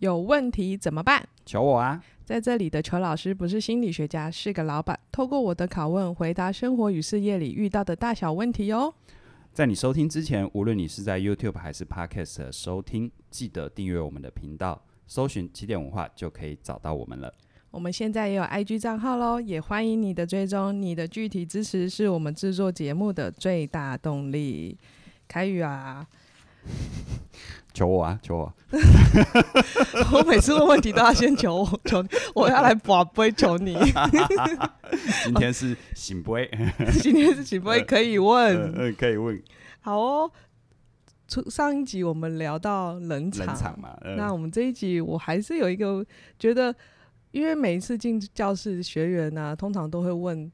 有问题怎么办？求我啊！在这里的裘老师不是心理学家，是个老板。透过我的拷问，回答生活与事业里遇到的大小问题哦。在你收听之前，无论你是在 YouTube 还是 Podcast 收听，记得订阅我们的频道，搜寻起点文化就可以找到我们了。我们现在也有 IG 账号喽，也欢迎你的追踪。你的具体支持是我们制作节目的最大动力。凯宇啊！求我啊！求我！我每次问问题都要先求我，求你，我要来把杯求你。今天是醒杯，今天是醒杯，可以问，嗯、呃呃，可以问。好哦，上一集我们聊到冷场，冷场嘛，呃、那我们这一集我还是有一个觉得，因为每一次进教室，学员呢、啊，通常都会问。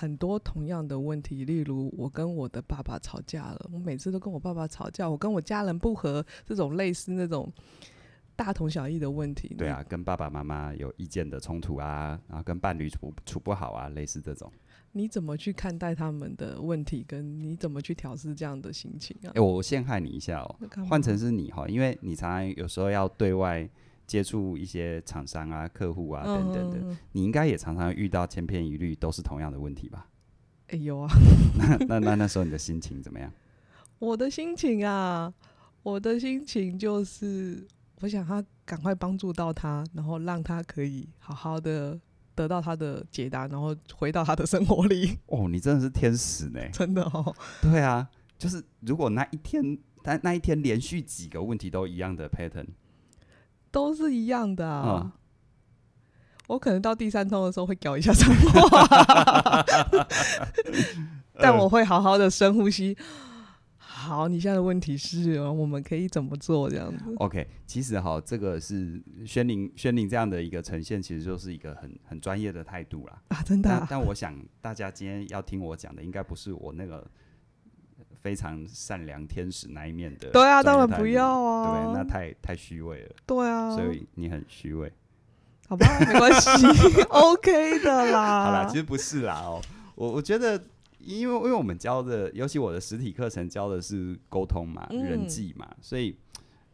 很多同样的问题，例如我跟我的爸爸吵架了，我每次都跟我爸爸吵架，我跟我家人不和，这种类似那种大同小异的问题。对啊，跟爸爸妈妈有意见的冲突啊，然后跟伴侣处处不好啊，类似这种。你怎么去看待他们的问题，跟你怎么去调试这样的心情啊？欸、我陷害你一下哦，换成是你哈，因为你常常有时候要对外。接触一些厂商啊、客户啊等等的，嗯、你应该也常常遇到千篇一律都是同样的问题吧？哎、欸，有啊。那那那那时候你的心情怎么样？我的心情啊，我的心情就是，我想他赶快帮助到他，然后让他可以好好的得到他的解答，然后回到他的生活里。哦，你真的是天使呢！真的哦。对啊，就是如果那一天，但那一天连续几个问题都一样的 pattern。都是一样的啊！嗯、我可能到第三通的时候会搞一下脏话，但我会好好的深呼吸。好，你现在的问题是，我们可以怎么做？这样子。OK，其实哈，这个是宣宁宣宁这样的一个呈现，其实就是一个很很专业的态度啦。啊，真的、啊但。但我想大家今天要听我讲的，应该不是我那个。非常善良天使那一面的，对啊，当然不要啊，对，那太太虚伪了，对啊，所以你很虚伪，好吧，没关系，OK 的啦。好啦，其实不是啦哦，我我觉得，因为因为我们教的，尤其我的实体课程教的是沟通嘛，嗯、人际嘛，所以。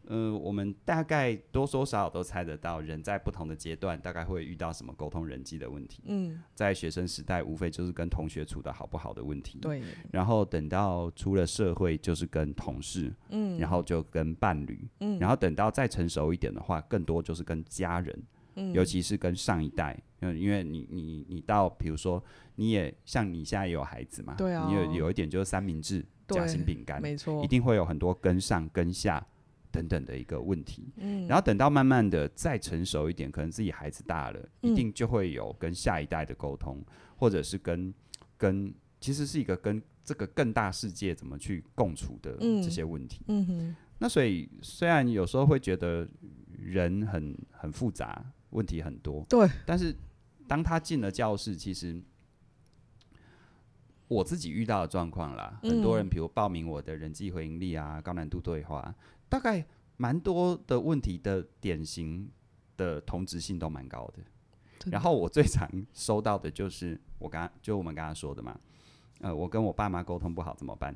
呃，我们大概多多少少都猜得到，人在不同的阶段大概会遇到什么沟通人际的问题。嗯，在学生时代，无非就是跟同学处的好不好的问题。对。然后等到出了社会，就是跟同事。嗯。然后就跟伴侣。嗯。然后等到再成熟一点的话，更多就是跟家人。嗯。尤其是跟上一代，嗯，因为你你你到，比如说，你也像你现在也有孩子嘛。对啊。你有有一点就是三明治夹心饼干，没错，一定会有很多跟上跟下。等等的一个问题，嗯，然后等到慢慢的再成熟一点，可能自己孩子大了，嗯，一定就会有跟下一代的沟通，或者是跟跟其实是一个跟这个更大世界怎么去共处的这些问题，嗯，嗯哼，那所以虽然有时候会觉得人很很复杂，问题很多，对，但是当他进了教室，其实我自己遇到的状况啦，嗯，很多人比如报名我的人际回应力啊，高难度对话。大概蛮多的问题的典型的同质性都蛮高的，然后我最常收到的就是我刚就我们刚刚说的嘛，呃，我跟我爸妈沟通不好怎么办？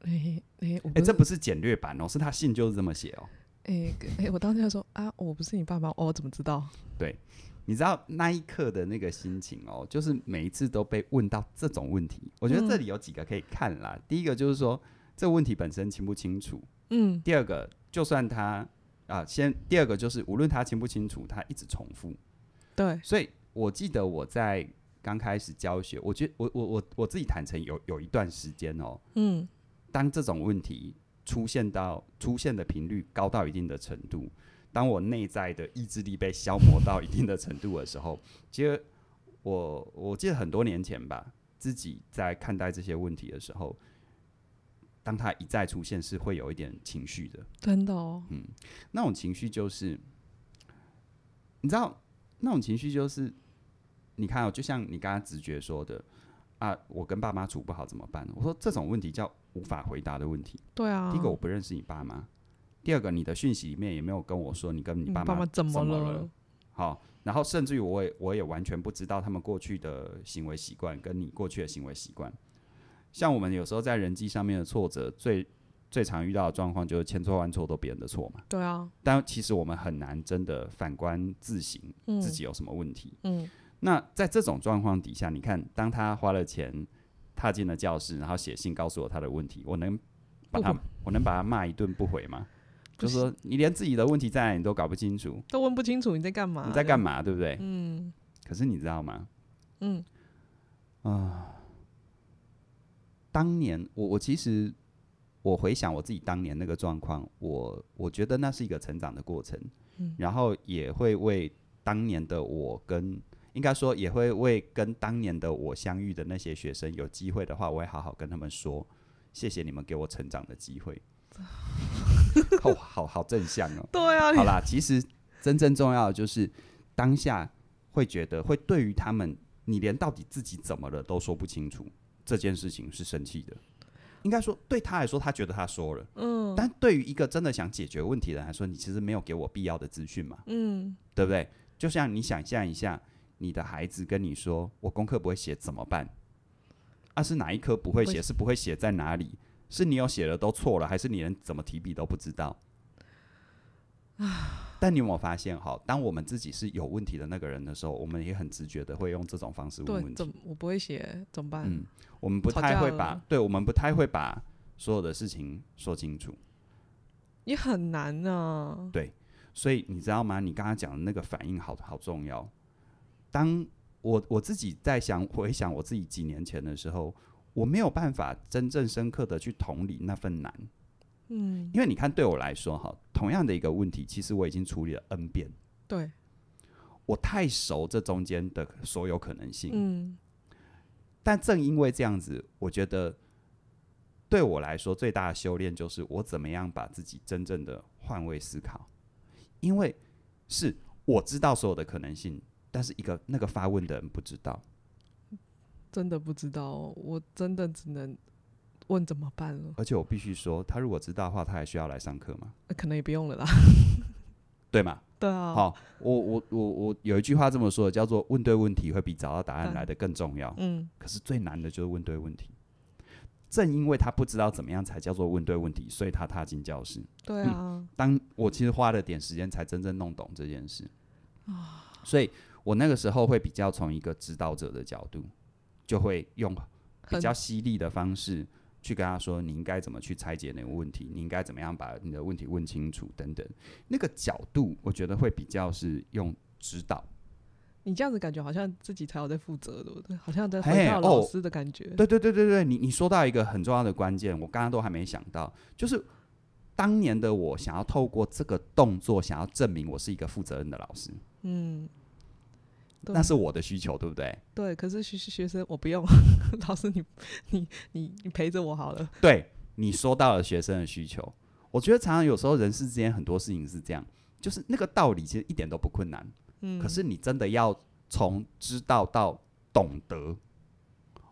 哎哎、欸欸欸，这不是简略版哦，是他信就是这么写哦。哎哎、我当时就说啊，我不是你爸妈，哦，我怎么知道？对，你知道那一刻的那个心情哦，就是每一次都被问到这种问题，我觉得这里有几个可以看啦。嗯、第一个就是说这个问题本身清不清楚？嗯，第二个，就算他啊，先第二个就是，无论他清不清楚，他一直重复。对，所以我记得我在刚开始教学，我觉我我我我自己坦诚有有一段时间哦，嗯，当这种问题出现到出现的频率高到一定的程度，当我内在的意志力被消磨到一定的程度的时候，其实我我记得很多年前吧，自己在看待这些问题的时候。当他一再出现，是会有一点情绪的，真的哦。嗯，那种情绪就是，你知道，那种情绪就是，你看哦，就像你刚刚直觉说的啊，我跟爸妈处不好怎么办？我说这种问题叫无法回答的问题。对啊。第一个我不认识你爸妈，第二个你的讯息里面也没有跟我说你跟你爸妈怎么了。好，然后甚至于我也我也完全不知道他们过去的行为习惯跟你过去的行为习惯。像我们有时候在人际上面的挫折，最最常遇到的状况就是千错万错都别人的错嘛。对啊。但其实我们很难真的反观自省，自己有什么问题。嗯。嗯那在这种状况底下，你看，当他花了钱踏进了教室，然后写信告诉我他的问题，我能把他，我能把他骂一顿不回吗？就是说，你连自己的问题在哪里你都搞不清楚，都问不清楚你在干嘛？你在干嘛？对不对？嗯。可是你知道吗？嗯。啊、呃，当年我我其实我回想我自己当年那个状况，我我觉得那是一个成长的过程，嗯，然后也会为当年的我跟。应该说也会为跟当年的我相遇的那些学生有机会的话，我会好好跟他们说，谢谢你们给我成长的机会。哦，好好正向哦。对啊。好啦，其实真正重要的就是当下会觉得会对于他们，你连到底自己怎么了都说不清楚，这件事情是生气的。应该说对他来说，他觉得他说了，嗯，但对于一个真的想解决问题的人来说，你其实没有给我必要的资讯嘛，嗯，对不对？就像你想象一下。你的孩子跟你说：“我功课不会写怎么办？”啊，是哪一科不会写？是不会写在哪里？是你有写的都错了，还是你连怎么提笔都不知道？但你有没有发现，哈，当我们自己是有问题的那个人的时候，我们也很直觉的会用这种方式问问题。我不会写，怎么办？嗯，我们不太会把，对，我们不太会把所有的事情说清楚，也很难呢。对，所以你知道吗？你刚刚讲的那个反应好，好好重要。当我我自己在想回想我自己几年前的时候，我没有办法真正深刻的去同理那份难，嗯，因为你看对我来说哈，同样的一个问题，其实我已经处理了 N 遍，对，我太熟这中间的所有可能性，嗯，但正因为这样子，我觉得对我来说最大的修炼就是我怎么样把自己真正的换位思考，因为是我知道所有的可能性。但是一个那个发问的人不知道，真的不知道，我真的只能问怎么办了。而且我必须说，他如果知道的话，他还需要来上课吗？可能也不用了啦，对吗？对啊。好，我我我我有一句话这么说的，叫做“问对问题会比找到答案来的更重要”。嗯。可是最难的就是问对问题。正因为他不知道怎么样才叫做问对问题，所以他踏进教室。对啊。嗯，当我其实花了点时间才真正弄懂这件事啊，所以。我那个时候会比较从一个指导者的角度，就会用比较犀利的方式去跟他说：“你应该怎么去拆解那个问题？你应该怎么样把你的问题问清楚？等等。”那个角度，我觉得会比较是用指导。你这样子感觉好像自己才有在负责，对不对？好像在回到老师的感觉。对对对对对，你你说到一个很重要的关键，我刚刚都还没想到，就是当年的我想要透过这个动作，想要证明我是一个负责任的老师。嗯。那是我的需求，对不对？对，可是学学生我不用，老师你你你你陪着我好了。对，你说到了学生的需求，我觉得常常有时候人世之间很多事情是这样，就是那个道理其实一点都不困难，嗯，可是你真的要从知道到懂得，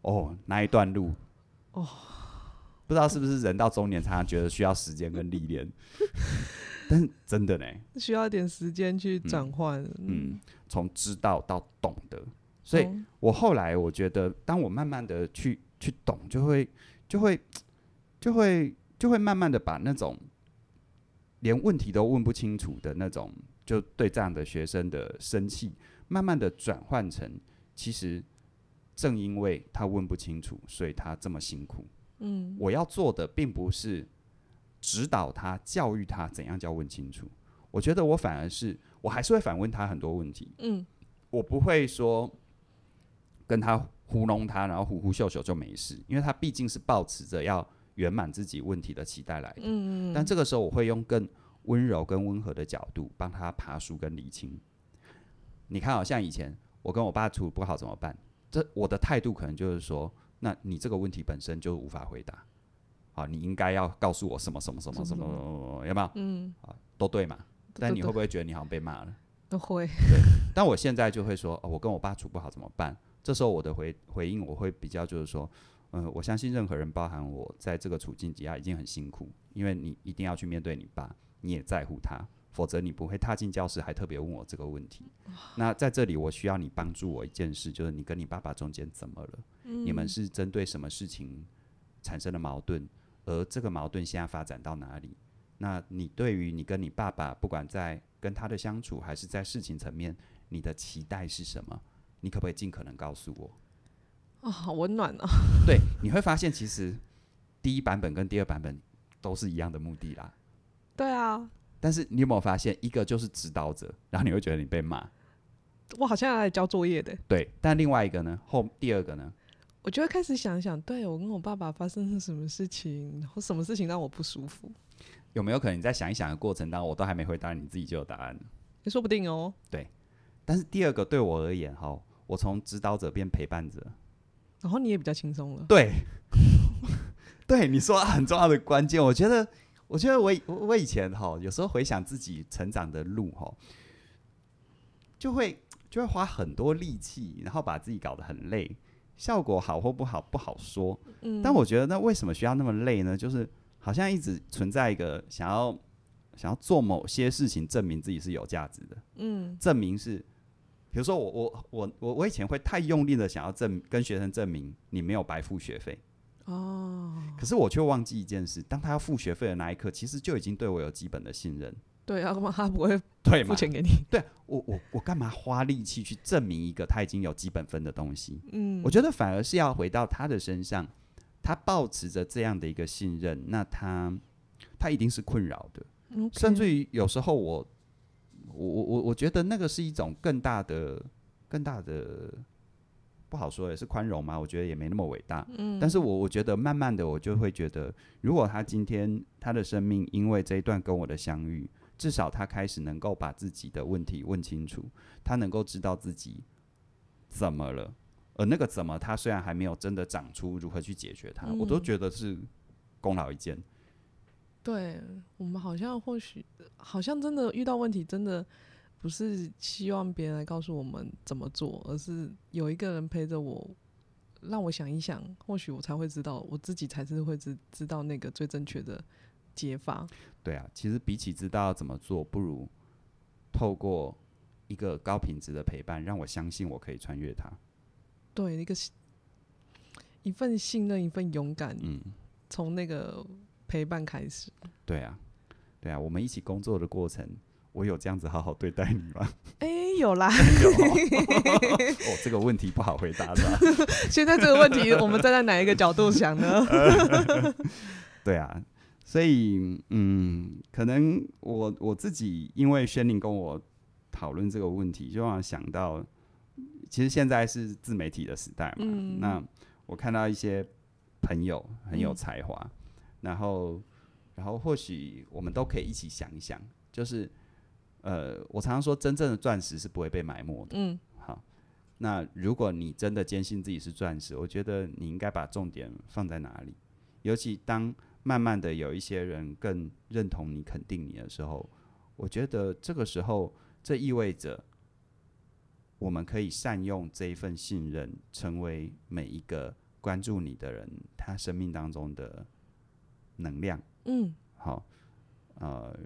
哦，那一段路，哦，不知道是不是人到中年常常觉得需要时间跟历练。但是真的呢，需要一点时间去转换。嗯，从、嗯、知道到懂得，所以我后来我觉得，当我慢慢的去去懂，就会就会就会就会慢慢的把那种连问题都问不清楚的那种，就对这样的学生的生气，慢慢的转换成，其实正因为他问不清楚，所以他这么辛苦。嗯，我要做的并不是。指导他、教育他怎样叫问清楚。我觉得我反而是，我还是会反问他很多问题。嗯，我不会说跟他糊弄他，然后呼呼秀秀就没事，因为他毕竟是抱持着要圆满自己问题的期待来的。嗯，但这个时候，我会用更温柔、跟温和的角度帮他爬梳跟理清。你看，好像以前我跟我爸处不好怎么办？这我的态度可能就是说，那你这个问题本身就无法回答。啊，你应该要告诉我什么什么什么什么，有没有？嗯，啊，都对嘛。但你会不会觉得你好像被骂了？都会。对。但我现在就会说，哦，我跟我爸处不好怎么办？这时候我的回回应我会比较就是说，嗯、呃，我相信任何人，包含我在这个处境底下已经很辛苦，因为你一定要去面对你爸，你也在乎他，否则你不会踏进教室还特别问我这个问题。那在这里，我需要你帮助我一件事，就是你跟你爸爸中间怎么了？嗯、你们是针对什么事情产生了矛盾？而这个矛盾现在发展到哪里？那你对于你跟你爸爸，不管在跟他的相处，还是在事情层面，你的期待是什么？你可不可以尽可能告诉我？哦，好温暖哦。对，你会发现其实第一版本跟第二版本都是一样的目的啦。对啊。但是你有没有发现，一个就是指导者，然后你会觉得你被骂。我好像要来交作业的。对，但另外一个呢？后第二个呢？我就会开始想想，对我跟我爸爸发生了什么事情，然后什么事情让我不舒服。有没有可能你在想一想的过程当中，我都还没回答，你自己就有答案了？也说不定哦。对，但是第二个对我而言，哈，我从指导者变陪伴者，然后你也比较轻松了。对，对，你说很重要的关键，我觉得，我觉得我我以前哈，有时候回想自己成长的路哈，就会就会花很多力气，然后把自己搞得很累。效果好或不好不好说，嗯，但我觉得那为什么需要那么累呢？就是好像一直存在一个想要想要做某些事情证明自己是有价值的，嗯，证明是，比如说我我我我我以前会太用力的想要证跟学生证明你没有白付学费，哦，可是我却忘记一件事，当他要付学费的那一刻，其实就已经对我有基本的信任。对啊，他不会付钱给你？对，我我我干嘛花力气去证明一个他已经有基本分的东西？嗯，我觉得反而是要回到他的身上，他保持着这样的一个信任，那他他一定是困扰的，Okay. 甚至于有时候我我我我我觉得那个是一种更大的更大的不好说，也是宽容嘛？我觉得也没那么伟大。嗯，但是我我觉得慢慢的我就会觉得，如果他今天他的生命因为这一段跟我的相遇。至少他开始能够把自己的问题问清楚，他能够知道自己怎么了，而那个怎么，他虽然还没有真的长出如何去解决它，嗯、我都觉得是功劳一件。对，我们好像或许好像真的遇到问题，真的不是希望别人来告诉我们怎么做，而是有一个人陪着我，让我想一想，或许我才会知道，我自己才是会知知道那个最正确的。解放，对啊，其实比起知道怎么做，不如透过一个高品质的陪伴，让我相信我可以穿越它。对，一个一份信任，一份勇敢，嗯，从那个陪伴开始。对啊，对啊，我们一起工作的过程，我有这样子好好对待你吗？哎、欸，有啦。有哦，这个问题不好回答是吧？现在这个问题，我们站在哪一个角度想呢？对啊。所以，嗯，可能我我自己因为轩宁跟我讨论这个问题，就让我想到，其实现在是自媒体的时代嘛。嗯、那我看到一些朋友很有才华，嗯、然后，然后或许我们都可以一起想一想，就是，呃，我常常说，真正的钻石是不会被埋没的。嗯，好，那如果你真的坚信自己是钻石，我觉得你应该把重点放在哪里？尤其当慢慢的，有一些人更认同你、肯定你的时候，我觉得这个时候，这意味着我们可以善用这一份信任，成为每一个关注你的人他生命当中的能量。嗯，好，呃，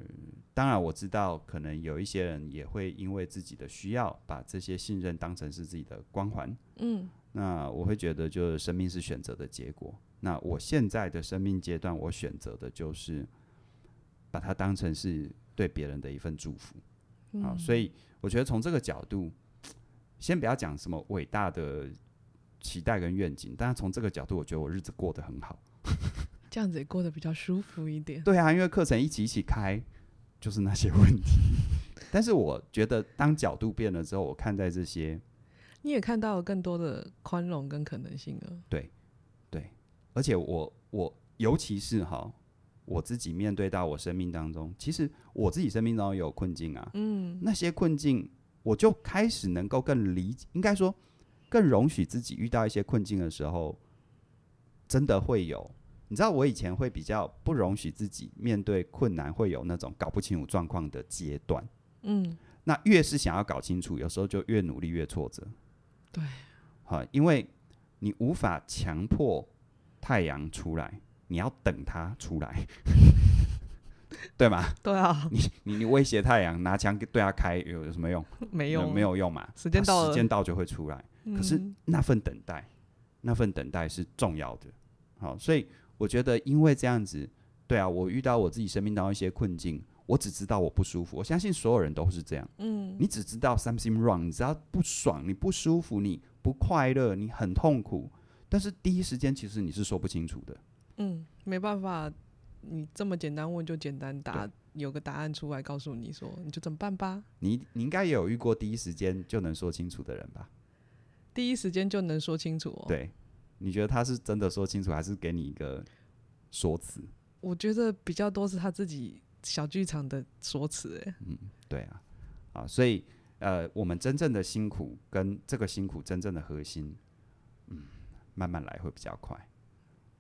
当然我知道，可能有一些人也会因为自己的需要，把这些信任当成是自己的光环。嗯，那我会觉得，就是生命是选择的结果。那我现在的生命阶段，我选择的就是把它当成是对别人的一份祝福，嗯、啊，所以我觉得从这个角度，先不要讲什么伟大的期待跟愿景，但是从这个角度，我觉得我日子过得很好，这样子也过得比较舒服一点。对啊，因为课程一起一起开，就是那些问题。但是我觉得，当角度变了之后，我看待这些，你也看到了更多的宽容跟可能性了。对。而且我我尤其是哈，我自己面对到我生命当中，其实我自己生命当中有困境啊，嗯，那些困境，我就开始能够更理解，应该说更容许自己遇到一些困境的时候，真的会有，你知道我以前会比较不容许自己面对困难，会有那种搞不清楚状况的阶段，嗯，那越是想要搞清楚，有时候就越努力越挫折，对，好，因为你无法强迫。太阳出来，你要等它出来，对吗？对啊，你你你威胁太阳，拿枪对它开有有什么用？没用，没有用嘛。时间到了，时间到就会出来。嗯、可是那份等待，那份等待是重要的。好，所以我觉得因为这样子，对啊，我遇到我自己生命当中一些困境，我只知道我不舒服。我相信所有人都是这样。嗯，你只知道 something wrong，你只要不爽，你不舒服，你不快乐，你很痛苦。但是第一时间其实你是说不清楚的。嗯，没办法，你这么简单问就简单答，有个答案出来告诉你说，你就怎么办吧。你你应该也有遇过第一时间就能说清楚的人吧？第一时间就能说清楚哦。对，你觉得他是真的说清楚，还是给你一个说辞？我觉得比较多是他自己小剧场的说辞。哎，嗯，对啊，啊，所以呃，我们真正的辛苦跟这个辛苦真正的核心，嗯，慢慢来会比较快。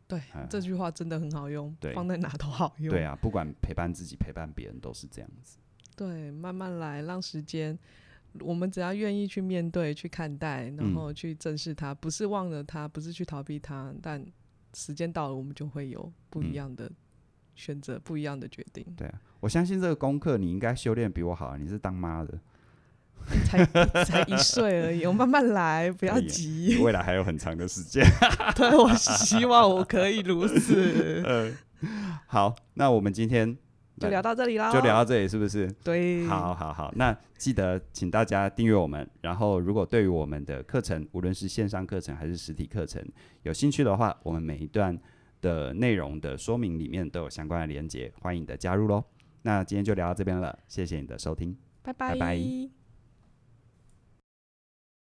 对，嗯，这句话真的很好用，放在哪都好用。对啊，不管陪伴自己、陪伴别人都是这样子。对，慢慢来，让时间，我们只要愿意去面对、去看待，然后去正视它，嗯，不是忘了它，不是去逃避它，但时间到了，我们就会有不一样的选择，嗯，不一样的决定。对啊，我相信这个功课你应该修炼比我好，你是当妈的。才才一岁而已，我慢慢来，不要急。未来还有很长的时间。对，我希望我可以如此。嗯，好，那我们今天就聊到这里啦，就聊到这里，是不是？对，好好好。那记得请大家订阅我们，然后如果对于我们的课程，无论是线上课程还是实体课程，有兴趣的话，我们每一段的内容的说明里面都有相关的连接，欢迎你的加入喽。那今天就聊到这边了，谢谢你的收听，拜拜。拜拜。